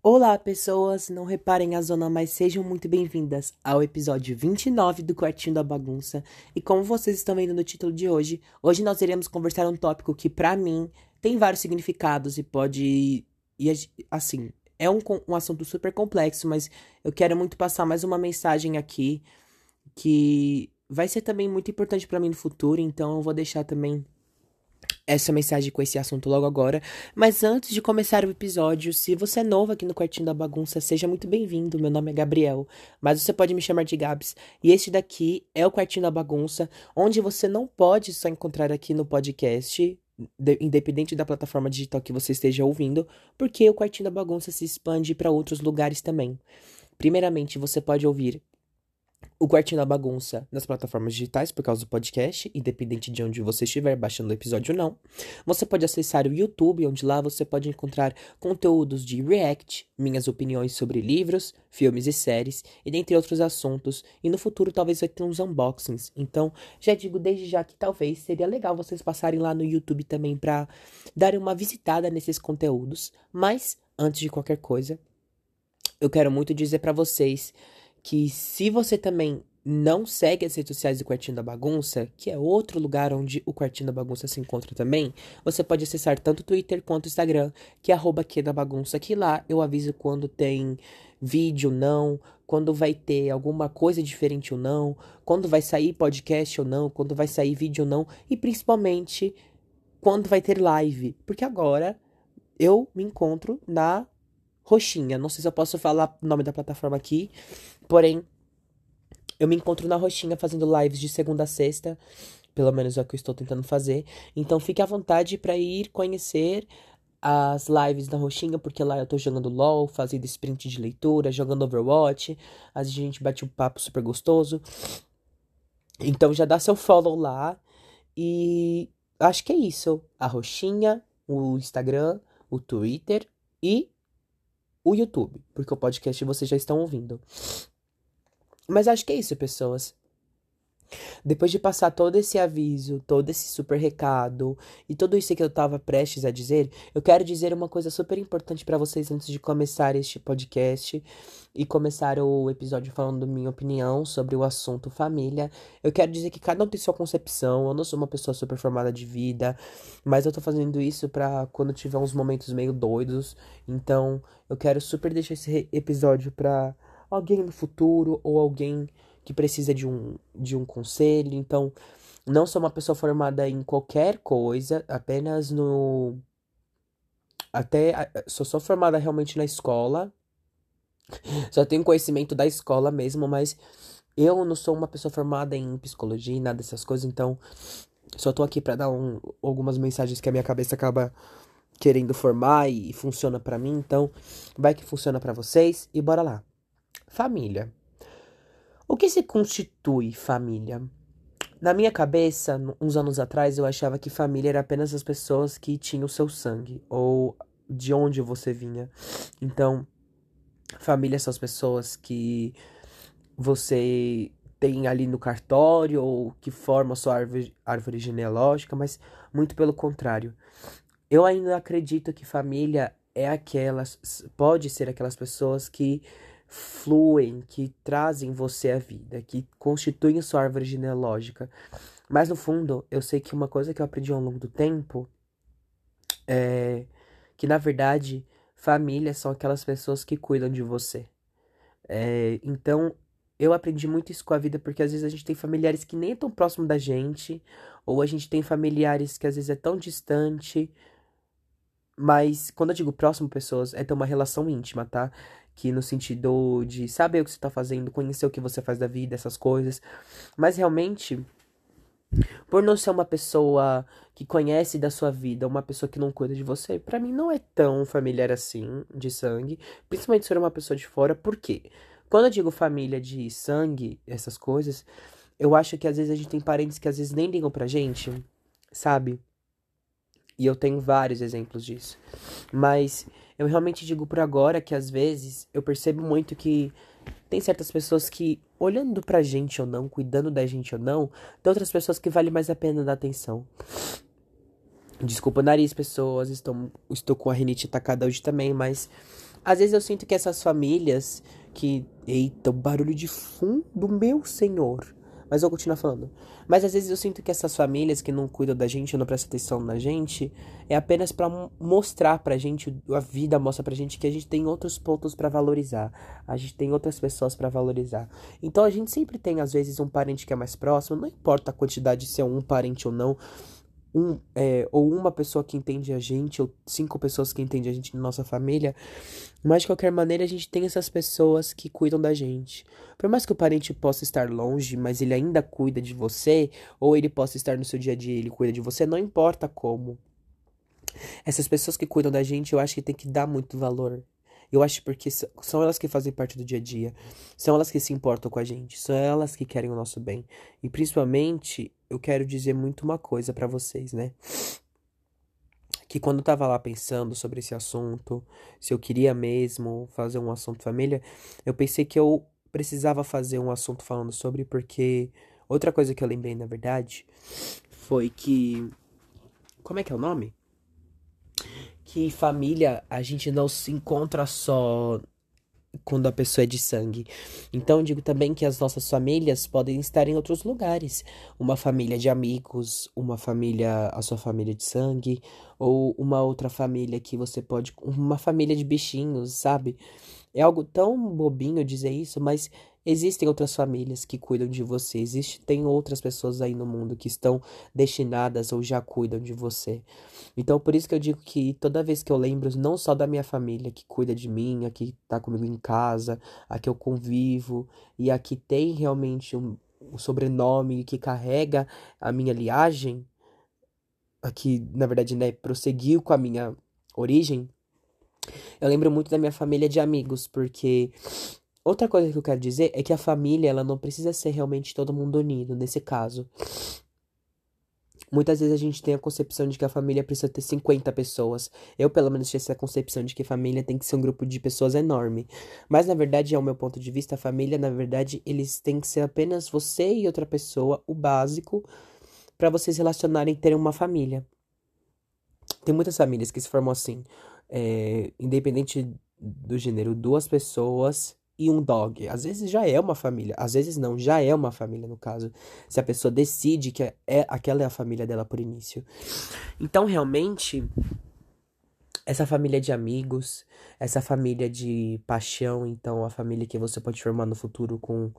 Olá, pessoas! Não reparem a zona, mas sejam muito bem-vindas ao episódio 29 do Quartinho da Bagunça. E como vocês estão vendo no título de hoje, hoje nós iremos conversar um tópico que, para mim, tem vários significados e pode. E, assim, é um, um assunto super complexo, mas eu quero muito passar mais uma mensagem aqui que vai ser também muito importante para mim no futuro, então eu vou deixar também essa mensagem com esse assunto logo agora. Mas antes de começar o episódio, se você é novo aqui no Quartinho da Bagunça, seja muito bem-vindo. Meu nome é Gabriel, mas você pode me chamar de Gabs. E este daqui é o Quartinho da Bagunça, onde você não pode só encontrar aqui no podcast, independente da plataforma digital que você esteja ouvindo, porque o Quartinho da Bagunça se expande para outros lugares também. Primeiramente, você pode ouvir o Quartinho da Bagunça nas plataformas digitais por causa do podcast, independente de onde você estiver baixando o episódio ou não. Você pode acessar o YouTube, onde lá você pode encontrar conteúdos de react, minhas opiniões sobre livros, filmes e séries, e dentre outros assuntos. E no futuro talvez vai ter uns unboxings. Então, já digo desde já que talvez seria legal vocês passarem lá no YouTube também para darem uma visitada nesses conteúdos. Mas, antes de qualquer coisa, eu quero muito dizer para vocês que se você também não segue as redes sociais do Quartinho da Bagunça, que é outro lugar onde o Quartinho da Bagunça se encontra também, você pode acessar tanto o Twitter quanto o Instagram, que é arroba que da bagunça, que lá eu aviso quando tem vídeo não, quando vai ter alguma coisa diferente ou não, quando vai sair podcast ou não, quando vai sair vídeo ou não, e principalmente quando vai ter live, porque agora eu me encontro na Roxinha. Não sei se eu posso falar o nome da plataforma aqui, porém, eu me encontro na Roxinha fazendo lives de segunda a sexta. Pelo menos é o que eu estou tentando fazer. Então fique à vontade para ir conhecer as lives da Roxinha, porque lá eu tô jogando LOL, fazendo sprint de leitura, jogando Overwatch. A gente bate um papo super gostoso. Então já dá seu follow lá. E acho que é isso. A Roxinha, o Instagram, o Twitter e o YouTube, porque o podcast vocês já estão ouvindo. Mas acho que é isso, pessoas. Depois de passar todo esse aviso, todo esse super recado e tudo isso que eu tava prestes a dizer, eu quero dizer uma coisa super importante para vocês antes de começar este podcast e começar o episódio falando minha opinião sobre o assunto família. Eu quero dizer que cada um tem sua concepção. Eu não sou uma pessoa super formada de vida, mas eu tô fazendo isso para quando tiver uns momentos meio doidos. Então, eu quero super deixar esse episódio para alguém no futuro ou alguém que precisa de um, de um conselho. Então, não sou uma pessoa formada em qualquer coisa, apenas no. Até. Só sou formada realmente na escola. Só tenho conhecimento da escola mesmo, mas eu não sou uma pessoa formada em psicologia e nada dessas coisas, então só tô aqui para dar um, algumas mensagens que a minha cabeça acaba querendo formar e funciona para mim, então vai que funciona para vocês e bora lá. Família. O que se constitui família? Na minha cabeça, uns anos atrás, eu achava que família era apenas as pessoas que tinham o seu sangue ou de onde você vinha. Então, família são as pessoas que você tem ali no cartório ou que formam a sua árvore, árvore genealógica, mas muito pelo contrário. Eu ainda acredito que família é aquelas, pode ser aquelas pessoas que fluem, que trazem você à vida, que constituem sua árvore genealógica. Mas no fundo, eu sei que uma coisa que eu aprendi ao longo do tempo é que na verdade famílias são aquelas pessoas que cuidam de você. É, então eu aprendi muito isso com a vida porque às vezes a gente tem familiares que nem tão próximo da gente, ou a gente tem familiares que às vezes é tão distante. Mas quando eu digo próximo pessoas, é ter uma relação íntima, tá? Que no sentido de saber o que você está fazendo, conhecer o que você faz da vida, essas coisas. Mas realmente, por não ser uma pessoa que conhece da sua vida, uma pessoa que não cuida de você, para mim não é tão familiar assim de sangue, principalmente se for uma pessoa de fora. Por quê? Quando eu digo família de sangue, essas coisas, eu acho que às vezes a gente tem parentes que às vezes nem ligam pra gente, sabe? E eu tenho vários exemplos disso. Mas eu realmente digo por agora que às vezes eu percebo muito que tem certas pessoas que, olhando pra gente ou não, cuidando da gente ou não, tem outras pessoas que vale mais a pena dar atenção. Desculpa o nariz, pessoas, estou, estou com a rinite atacada hoje também, mas Às vezes eu sinto que essas famílias que. Eita, o barulho de fundo, meu senhor. Mas vou continuar falando. Mas às vezes eu sinto que essas famílias que não cuidam da gente, não prestam atenção na gente, é apenas para mostrar pra gente, a vida mostra pra gente que a gente tem outros pontos para valorizar. A gente tem outras pessoas para valorizar. Então a gente sempre tem, às vezes, um parente que é mais próximo, não importa a quantidade se é um parente ou não um, é, ou uma pessoa que entende a gente, ou cinco pessoas que entendem a gente na nossa família, mas de qualquer maneira a gente tem essas pessoas que cuidam da gente. Por mais que o parente possa estar longe, mas ele ainda cuida de você, ou ele possa estar no seu dia a dia e ele cuida de você, não importa como. Essas pessoas que cuidam da gente, eu acho que tem que dar muito valor. Eu acho porque são elas que fazem parte do dia a dia. São elas que se importam com a gente. São elas que querem o nosso bem. E principalmente, eu quero dizer muito uma coisa para vocês, né? Que quando eu tava lá pensando sobre esse assunto, se eu queria mesmo fazer um assunto família, eu pensei que eu precisava fazer um assunto falando sobre, porque outra coisa que eu lembrei, na verdade, foi que. Como é que é o nome? Que família a gente não se encontra só quando a pessoa é de sangue. Então, digo também que as nossas famílias podem estar em outros lugares. Uma família de amigos, uma família, a sua família de sangue, ou uma outra família que você pode. Uma família de bichinhos, sabe? É algo tão bobinho dizer isso, mas Existem outras famílias que cuidam de você, existem outras pessoas aí no mundo que estão destinadas ou já cuidam de você. Então, por isso que eu digo que toda vez que eu lembro não só da minha família que cuida de mim, a que tá comigo em casa, a que eu convivo e a que tem realmente um, um sobrenome que carrega a minha liagem, a que, na verdade, né, prosseguiu com a minha origem, eu lembro muito da minha família de amigos, porque Outra coisa que eu quero dizer é que a família, ela não precisa ser realmente todo mundo unido, nesse caso. Muitas vezes a gente tem a concepção de que a família precisa ter 50 pessoas. Eu, pelo menos, tinha essa concepção de que família tem que ser um grupo de pessoas enorme. Mas, na verdade, ao meu ponto de vista, a família, na verdade, eles têm que ser apenas você e outra pessoa, o básico, para vocês relacionarem e terem uma família. Tem muitas famílias que se formam assim, é, independente do gênero, duas pessoas e um dog. Às vezes já é uma família, às vezes não, já é uma família no caso. Se a pessoa decide que é aquela é a família dela por início. Então, realmente, essa família de amigos, essa família de paixão, então a família que você pode formar no futuro com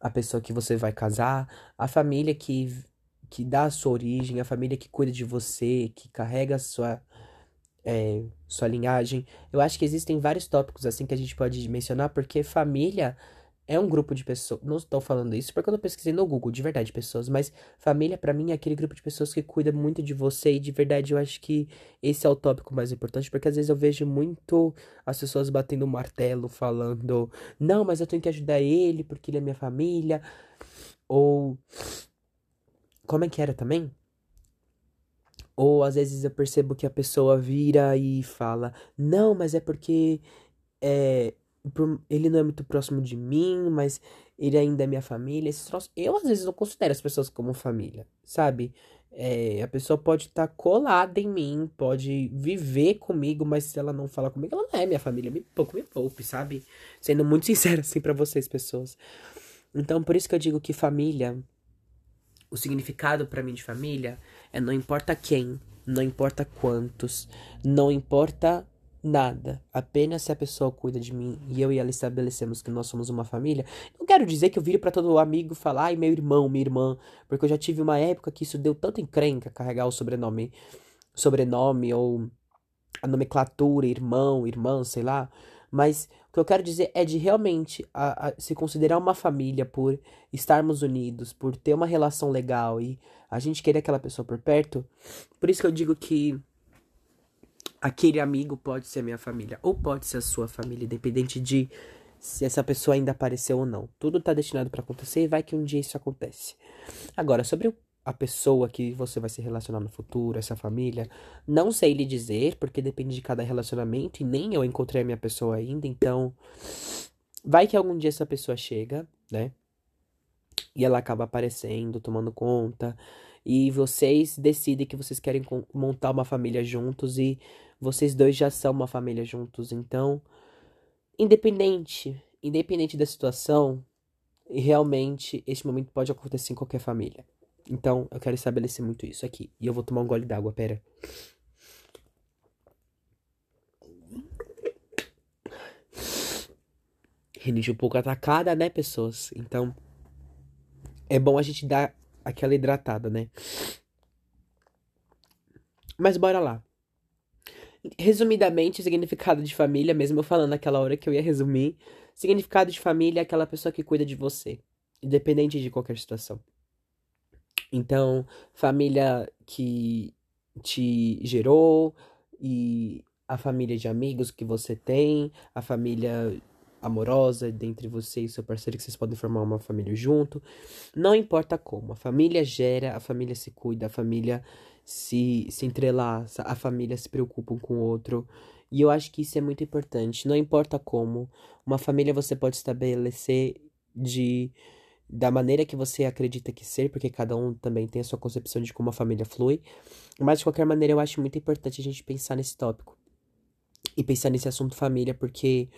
a pessoa que você vai casar, a família que que dá a sua origem, a família que cuida de você, que carrega a sua é, sua linhagem. Eu acho que existem vários tópicos assim que a gente pode mencionar, porque família é um grupo de pessoas. Não estou falando isso porque eu não pesquisei no Google, de verdade, pessoas, mas família para mim é aquele grupo de pessoas que cuida muito de você e de verdade eu acho que esse é o tópico mais importante, porque às vezes eu vejo muito as pessoas batendo o martelo falando: "Não, mas eu tenho que ajudar ele porque ele é minha família". Ou como é que era também? Ou às vezes eu percebo que a pessoa vira e fala: Não, mas é porque é, ele não é muito próximo de mim, mas ele ainda é minha família. Esses troços. Eu às vezes não considero as pessoas como família, sabe? É, a pessoa pode estar tá colada em mim, pode viver comigo, mas se ela não fala comigo, ela não é minha família. Me pouco me poupe, sabe? Sendo muito sincero assim para vocês, pessoas. Então, por isso que eu digo que família o significado para mim de família é não importa quem, não importa quantos, não importa nada. Apenas se a pessoa cuida de mim e eu e ela estabelecemos que nós somos uma família. Não quero dizer que eu vire para todo amigo falar, ai, meu irmão, minha irmã, porque eu já tive uma época que isso deu tanto encrenca carregar o sobrenome, sobrenome ou a nomenclatura, irmão, irmã, sei lá. Mas o que eu quero dizer é de realmente a, a, se considerar uma família por estarmos unidos, por ter uma relação legal e a gente querer aquela pessoa por perto. Por isso que eu digo que aquele amigo pode ser minha família ou pode ser a sua família, independente de se essa pessoa ainda apareceu ou não. Tudo tá destinado para acontecer e vai que um dia isso acontece. Agora, sobre o a pessoa que você vai se relacionar no futuro, essa família. Não sei lhe dizer, porque depende de cada relacionamento e nem eu encontrei a minha pessoa ainda, então vai que algum dia essa pessoa chega, né? E ela acaba aparecendo, tomando conta. e vocês decidem que vocês querem montar uma família juntos e vocês dois já são uma família juntos. Então, independente, independente da situação, realmente este momento pode acontecer em qualquer família. Então, eu quero estabelecer muito isso aqui. E eu vou tomar um gole d'água, pera. Rinite um pouco atacada, né, pessoas? Então, é bom a gente dar aquela hidratada, né? Mas bora lá. Resumidamente, significado de família, mesmo eu falando naquela hora que eu ia resumir, significado de família é aquela pessoa que cuida de você, independente de qualquer situação. Então, família que te gerou e a família de amigos que você tem, a família amorosa dentre você e seu parceiro que vocês podem formar uma família junto. Não importa como, a família gera, a família se cuida, a família se, se entrelaça, a família se preocupa um com o outro. E eu acho que isso é muito importante. Não importa como, uma família você pode estabelecer de da maneira que você acredita que ser, porque cada um também tem a sua concepção de como a família flui. Mas de qualquer maneira, eu acho muito importante a gente pensar nesse tópico e pensar nesse assunto família, porque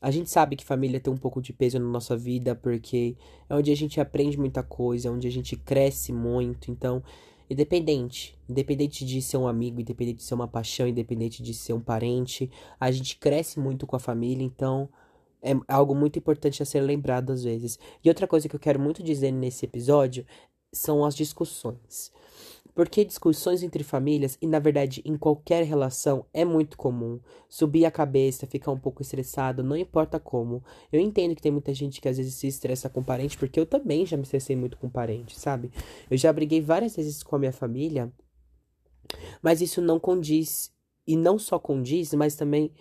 a gente sabe que família tem um pouco de peso na nossa vida, porque é onde a gente aprende muita coisa, é onde a gente cresce muito. Então, independente, independente de ser um amigo, independente de ser uma paixão, independente de ser um parente, a gente cresce muito com a família, então é algo muito importante a ser lembrado às vezes. E outra coisa que eu quero muito dizer nesse episódio são as discussões. Porque discussões entre famílias, e na verdade em qualquer relação, é muito comum. Subir a cabeça, ficar um pouco estressado, não importa como. Eu entendo que tem muita gente que às vezes se estressa com parente, porque eu também já me estressei muito com parente, sabe? Eu já briguei várias vezes com a minha família, mas isso não condiz. E não só condiz, mas também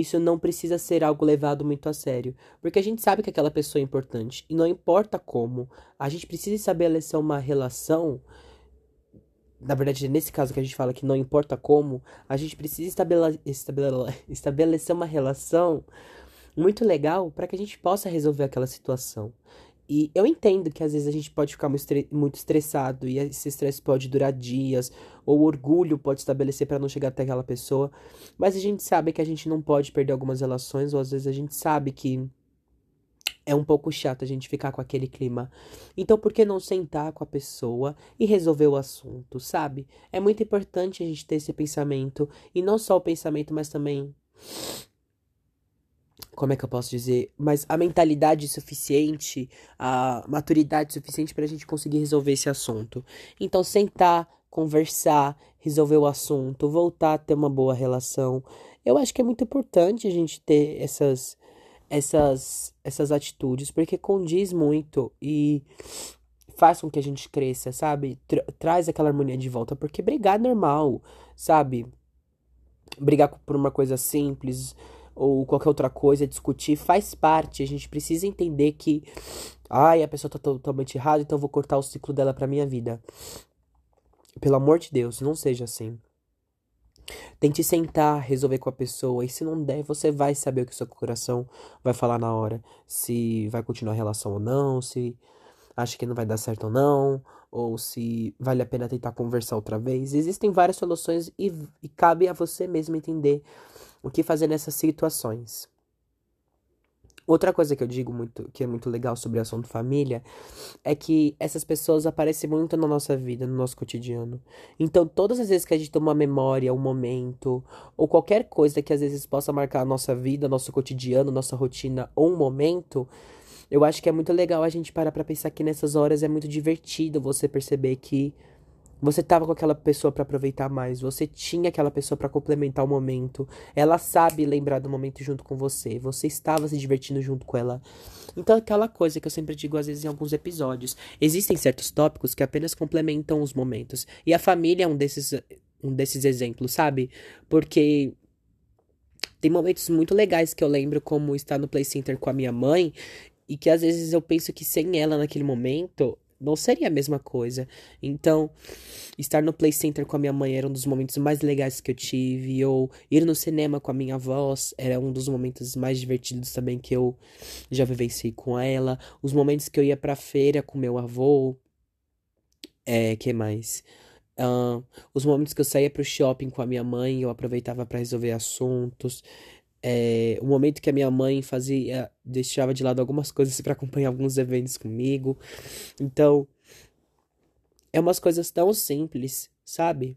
isso não precisa ser algo levado muito a sério, porque a gente sabe que aquela pessoa é importante e não importa como, a gente precisa estabelecer uma relação na verdade, nesse caso que a gente fala que não importa como, a gente precisa estabele estabele estabelecer uma relação muito legal para que a gente possa resolver aquela situação. E eu entendo que às vezes a gente pode ficar muito estressado e esse estresse pode durar dias, ou orgulho pode estabelecer para não chegar até aquela pessoa, mas a gente sabe que a gente não pode perder algumas relações, ou às vezes a gente sabe que é um pouco chato a gente ficar com aquele clima. Então, por que não sentar com a pessoa e resolver o assunto, sabe? É muito importante a gente ter esse pensamento. E não só o pensamento, mas também. Como é que eu posso dizer? Mas a mentalidade suficiente, a maturidade suficiente para a gente conseguir resolver esse assunto. Então, sentar, conversar, resolver o assunto, voltar a ter uma boa relação. Eu acho que é muito importante a gente ter essas essas, essas atitudes, porque condiz muito e faz com que a gente cresça, sabe? Tra traz aquela harmonia de volta, porque brigar é normal, sabe? Brigar por uma coisa simples ou qualquer outra coisa, discutir, faz parte. A gente precisa entender que, ai, a pessoa tá totalmente errada, então eu vou cortar o ciclo dela pra minha vida. Pelo amor de Deus, não seja assim. Tente sentar, resolver com a pessoa. E se não der, você vai saber o que o seu coração vai falar na hora. Se vai continuar a relação ou não, se acha que não vai dar certo ou não, ou se vale a pena tentar conversar outra vez. Existem várias soluções e, e cabe a você mesmo entender o que fazer nessas situações. Outra coisa que eu digo muito, que é muito legal sobre o assunto família, é que essas pessoas aparecem muito na nossa vida, no nosso cotidiano. Então, todas as vezes que a gente tem uma memória, um momento, ou qualquer coisa que às vezes possa marcar a nossa vida, nosso cotidiano, nossa rotina, ou um momento, eu acho que é muito legal a gente parar pra pensar que nessas horas é muito divertido você perceber que você tava com aquela pessoa para aproveitar mais, você tinha aquela pessoa para complementar o momento. Ela sabe lembrar do momento junto com você, você estava se divertindo junto com ela. Então aquela coisa que eu sempre digo às vezes em alguns episódios, existem certos tópicos que apenas complementam os momentos. E a família é um desses um desses exemplos, sabe? Porque tem momentos muito legais que eu lembro como estar no play center com a minha mãe e que às vezes eu penso que sem ela naquele momento não seria a mesma coisa. Então, estar no Play Center com a minha mãe era um dos momentos mais legais que eu tive. Ou ir no cinema com a minha avó era um dos momentos mais divertidos também que eu já vivenciei com ela. Os momentos que eu ia pra feira com meu avô. É, que mais? Uh, os momentos que eu saía pro shopping com a minha mãe, eu aproveitava para resolver assuntos. É, o momento que a minha mãe fazia, deixava de lado algumas coisas para acompanhar alguns eventos comigo. Então, é umas coisas tão simples, sabe?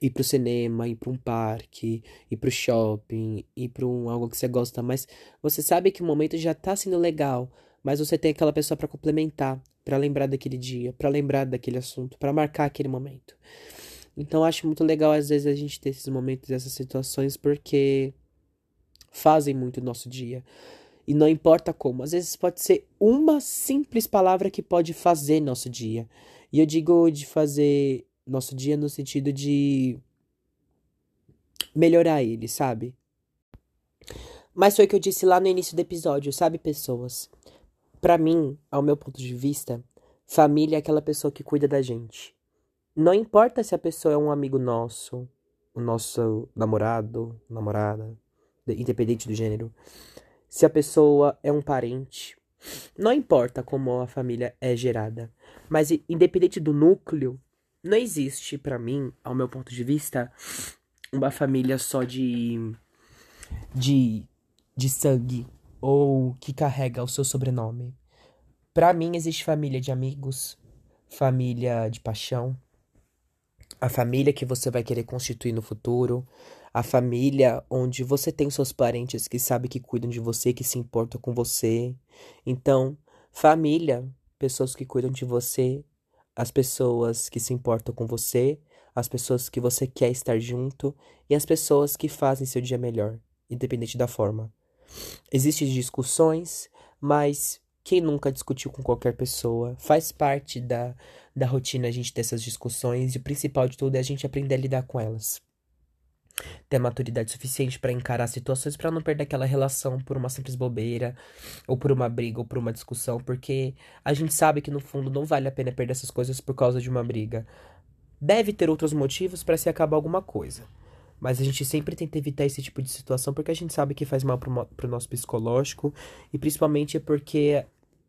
Ir pro cinema, ir pra um parque, ir pro shopping, ir pra um, algo que você gosta, mas você sabe que o momento já tá sendo legal, mas você tem aquela pessoa para complementar, para lembrar daquele dia, para lembrar daquele assunto, para marcar aquele momento. Então acho muito legal às vezes a gente ter esses momentos, essas situações, porque fazem muito nosso dia. E não importa como, às vezes pode ser uma simples palavra que pode fazer nosso dia. E eu digo de fazer nosso dia no sentido de melhorar ele, sabe? Mas foi o que eu disse lá no início do episódio, sabe, pessoas? Para mim, ao meu ponto de vista, família é aquela pessoa que cuida da gente. Não importa se a pessoa é um amigo nosso, o nosso namorado, namorada, independente do gênero. Se a pessoa é um parente, não importa como a família é gerada, mas independente do núcleo, não existe para mim, ao meu ponto de vista, uma família só de de de sangue ou que carrega o seu sobrenome. Para mim existe família de amigos, família de paixão, a família que você vai querer constituir no futuro, a família onde você tem seus parentes que sabem que cuidam de você, que se importam com você. Então, família, pessoas que cuidam de você, as pessoas que se importam com você, as pessoas que você quer estar junto e as pessoas que fazem seu dia melhor, independente da forma. Existem discussões, mas quem nunca discutiu com qualquer pessoa? Faz parte da, da rotina a gente ter essas discussões e o principal de tudo é a gente aprender a lidar com elas. Ter maturidade suficiente para encarar situações para não perder aquela relação por uma simples bobeira, ou por uma briga, ou por uma discussão, porque a gente sabe que no fundo não vale a pena perder essas coisas por causa de uma briga. Deve ter outros motivos para se acabar alguma coisa. Mas a gente sempre tenta evitar esse tipo de situação porque a gente sabe que faz mal pro, pro nosso psicológico e principalmente é porque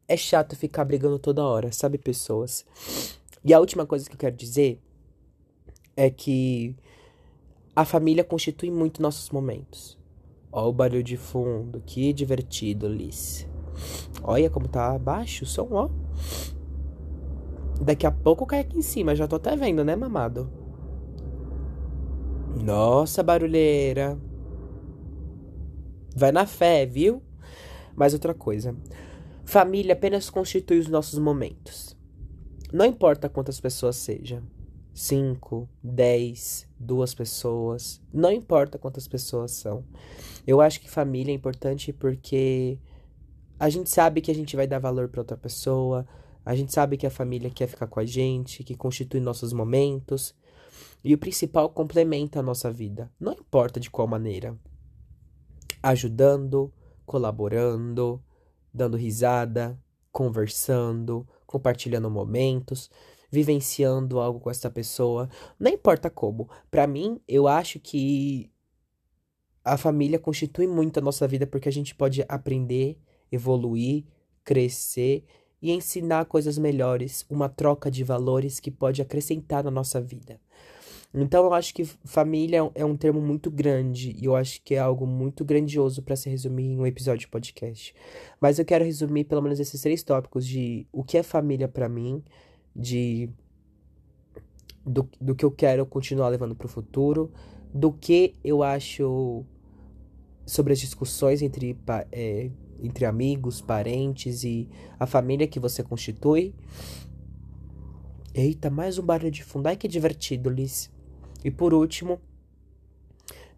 é chato ficar brigando toda hora, sabe, pessoas? E a última coisa que eu quero dizer é que a família constitui muito nossos momentos. Ó o barulho de fundo, que divertido, Alice. Olha como tá baixo o som, ó. Daqui a pouco cai aqui em cima, já tô até vendo, né, mamado? Nossa, barulheira. Vai na fé, viu? Mais outra coisa. Família apenas constitui os nossos momentos. Não importa quantas pessoas sejam. 5, 10, duas pessoas, não importa quantas pessoas são. Eu acho que família é importante porque a gente sabe que a gente vai dar valor para outra pessoa, a gente sabe que a família quer ficar com a gente, que constitui nossos momentos. E o principal complementa a nossa vida, não importa de qual maneira. Ajudando, colaborando, dando risada, conversando, compartilhando momentos vivenciando algo com essa pessoa, não importa como. Para mim, eu acho que a família constitui muito a nossa vida porque a gente pode aprender, evoluir, crescer e ensinar coisas melhores, uma troca de valores que pode acrescentar na nossa vida. Então eu acho que família é um termo muito grande e eu acho que é algo muito grandioso para se resumir em um episódio de podcast. Mas eu quero resumir pelo menos esses três tópicos de o que é família para mim, de do, do que eu quero continuar levando para o futuro, do que eu acho sobre as discussões entre, é, entre amigos, parentes e a família que você constitui. Eita, mais um barulho de fundo. Ai, que divertido, Liz. E por último,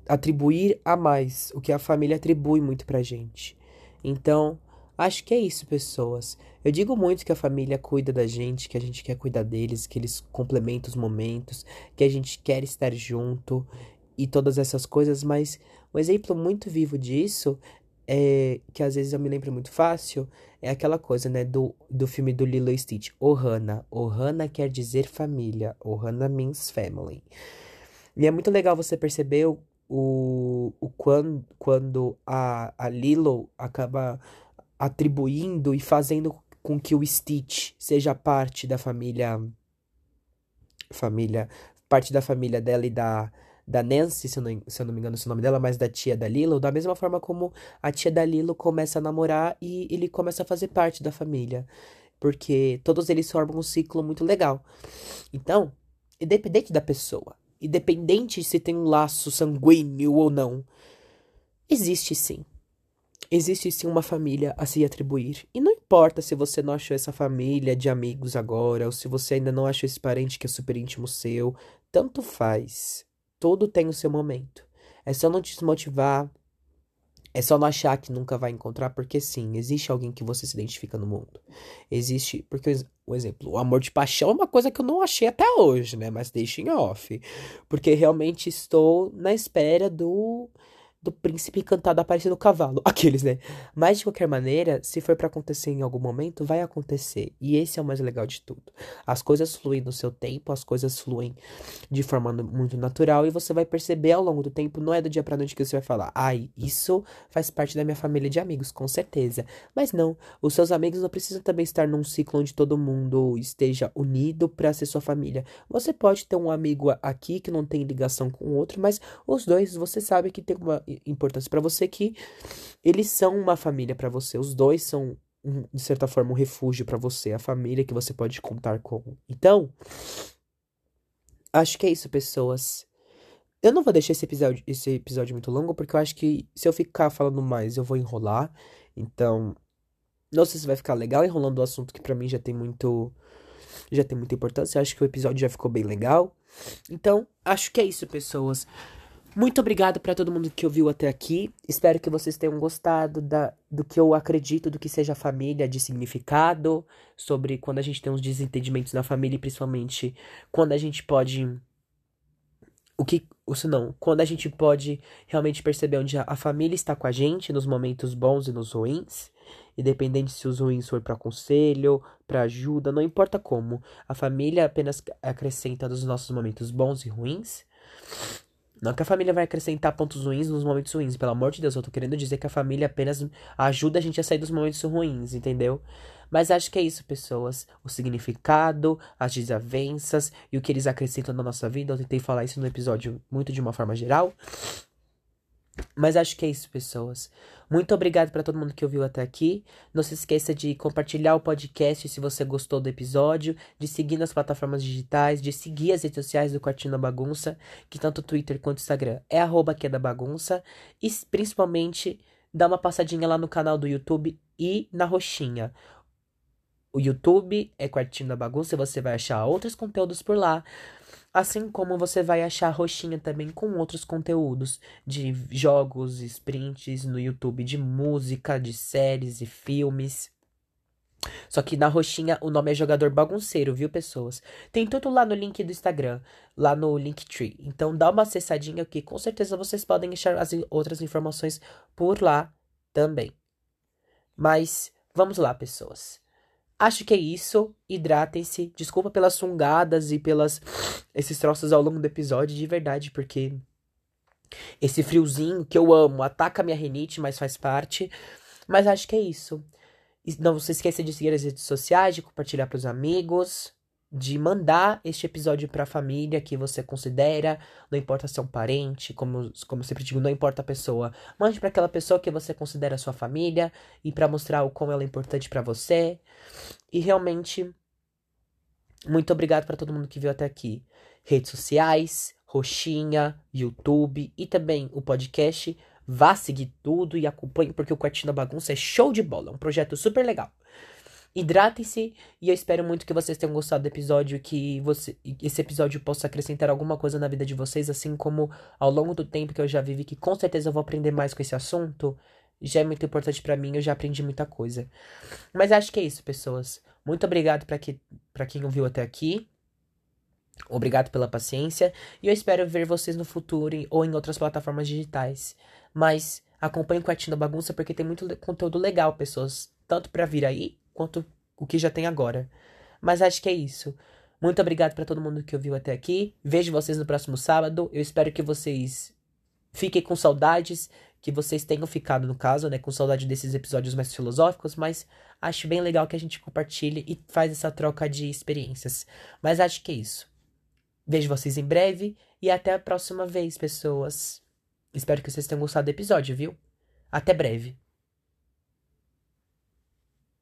atribuir a mais, o que a família atribui muito pra gente. Então, acho que é isso, pessoas. Eu digo muito que a família cuida da gente, que a gente quer cuidar deles, que eles complementam os momentos, que a gente quer estar junto e todas essas coisas, mas um exemplo muito vivo disso é que às vezes eu me lembro muito fácil é aquela coisa, né, do, do filme do Lilo e Stitch, Ohana. Ohana quer dizer família. Ohana means family. E é muito legal você perceber o, o, o quando, quando a, a Lilo acaba atribuindo e fazendo com que o Stitch seja parte da família família parte da família dela e da da Nancy, se eu, não, se eu não me engano é o nome dela, mas da tia da Lilo, da mesma forma como a tia da Lilo começa a namorar e ele começa a fazer parte da família. Porque todos eles formam um ciclo muito legal. Então, independente da pessoa, independente se tem um laço sanguíneo ou não, existe sim. Existe sim uma família a se atribuir. E não importa se você não achou essa família de amigos agora, ou se você ainda não achou esse parente que é super íntimo seu, tanto faz. Tudo tem o seu momento. É só não te desmotivar. É só não achar que nunca vai encontrar, porque sim, existe alguém que você se identifica no mundo. Existe. Porque, o exemplo, o amor de paixão é uma coisa que eu não achei até hoje, né? Mas deixa em off. Porque realmente estou na espera do do príncipe encantado aparecer no cavalo. Aqueles, né? Mas de qualquer maneira, se for para acontecer em algum momento, vai acontecer. E esse é o mais legal de tudo. As coisas fluem no seu tempo, as coisas fluem de forma muito natural e você vai perceber ao longo do tempo, não é do dia para noite que você vai falar: "Ai, isso faz parte da minha família de amigos", com certeza. Mas não, os seus amigos não precisam também estar num ciclo onde todo mundo esteja unido para ser sua família. Você pode ter um amigo aqui que não tem ligação com o outro, mas os dois você sabe que tem uma importância para você que eles são uma família para você. Os dois são de certa forma um refúgio para você, a família que você pode contar com. Então, acho que é isso, pessoas. Eu não vou deixar esse episódio, esse episódio muito longo, porque eu acho que se eu ficar falando mais, eu vou enrolar. Então, não sei se vai ficar legal enrolando o assunto que para mim já tem muito já tem muita importância. Eu acho que o episódio já ficou bem legal. Então, acho que é isso, pessoas. Muito obrigado para todo mundo que ouviu até aqui. Espero que vocês tenham gostado da, do que eu acredito do que seja família, de significado, sobre quando a gente tem uns desentendimentos na família, e principalmente quando a gente pode. O que. Isso não. Quando a gente pode realmente perceber onde a, a família está com a gente, nos momentos bons e nos ruins. Independente se os ruins for para conselho, para ajuda, não importa como. A família apenas acrescenta nos nossos momentos bons e ruins. Não que a família vai acrescentar pontos ruins nos momentos ruins, pelo amor de Deus, eu tô querendo dizer que a família apenas ajuda a gente a sair dos momentos ruins, entendeu? Mas acho que é isso, pessoas. O significado, as desavenças e o que eles acrescentam na nossa vida. Eu tentei falar isso no episódio muito de uma forma geral. Mas acho que é isso, pessoas. Muito obrigado para todo mundo que ouviu até aqui. Não se esqueça de compartilhar o podcast se você gostou do episódio, de seguir nas plataformas digitais, de seguir as redes sociais do Quartinho da Bagunça, que tanto Twitter quanto Instagram é arroba que é da bagunça. E principalmente dá uma passadinha lá no canal do YouTube e na roxinha. O YouTube é Quartinho da Bagunça e você vai achar outros conteúdos por lá. Assim como você vai achar roxinha também com outros conteúdos de jogos, sprints no YouTube, de música, de séries e filmes. Só que na roxinha o nome é jogador bagunceiro, viu, pessoas? Tem tudo lá no link do Instagram, lá no Linktree. Então dá uma acessadinha que com certeza vocês podem achar as outras informações por lá também. Mas vamos lá, pessoas. Acho que é isso. Hidratem-se. Desculpa pelas sungadas e pelas esses troços ao longo do episódio, de verdade, porque esse friozinho que eu amo ataca a minha renite, mas faz parte. Mas acho que é isso. Não se esqueça de seguir as redes sociais, de compartilhar para os amigos de mandar este episódio para a família que você considera, não importa se é um parente, como, como eu sempre digo, não importa a pessoa. Mande para aquela pessoa que você considera sua família e para mostrar o como ela é importante para você. E realmente muito obrigado para todo mundo que viu até aqui. Redes sociais, roxinha, YouTube e também o podcast. Vá seguir tudo e acompanhe porque o Quartinho da Bagunça é show de bola, é um projeto super legal. Hidratem-se e eu espero muito que vocês tenham gostado do episódio, que você, esse episódio possa acrescentar alguma coisa na vida de vocês, assim como ao longo do tempo que eu já vivi, que com certeza eu vou aprender mais com esse assunto. Já é muito importante para mim, eu já aprendi muita coisa. Mas acho que é isso, pessoas. Muito obrigado para que, pra quem ouviu até aqui. Obrigado pela paciência e eu espero ver vocês no futuro ou em outras plataformas digitais. Mas acompanhe o Quartinho da Bagunça porque tem muito conteúdo legal, pessoas. Tanto para vir aí quanto o que já tem agora. Mas acho que é isso. Muito obrigado para todo mundo que ouviu até aqui. Vejo vocês no próximo sábado. Eu espero que vocês fiquem com saudades, que vocês tenham ficado, no caso, né, com saudade desses episódios mais filosóficos, mas acho bem legal que a gente compartilhe e faz essa troca de experiências. Mas acho que é isso. Vejo vocês em breve e até a próxima vez, pessoas. Espero que vocês tenham gostado do episódio, viu? Até breve.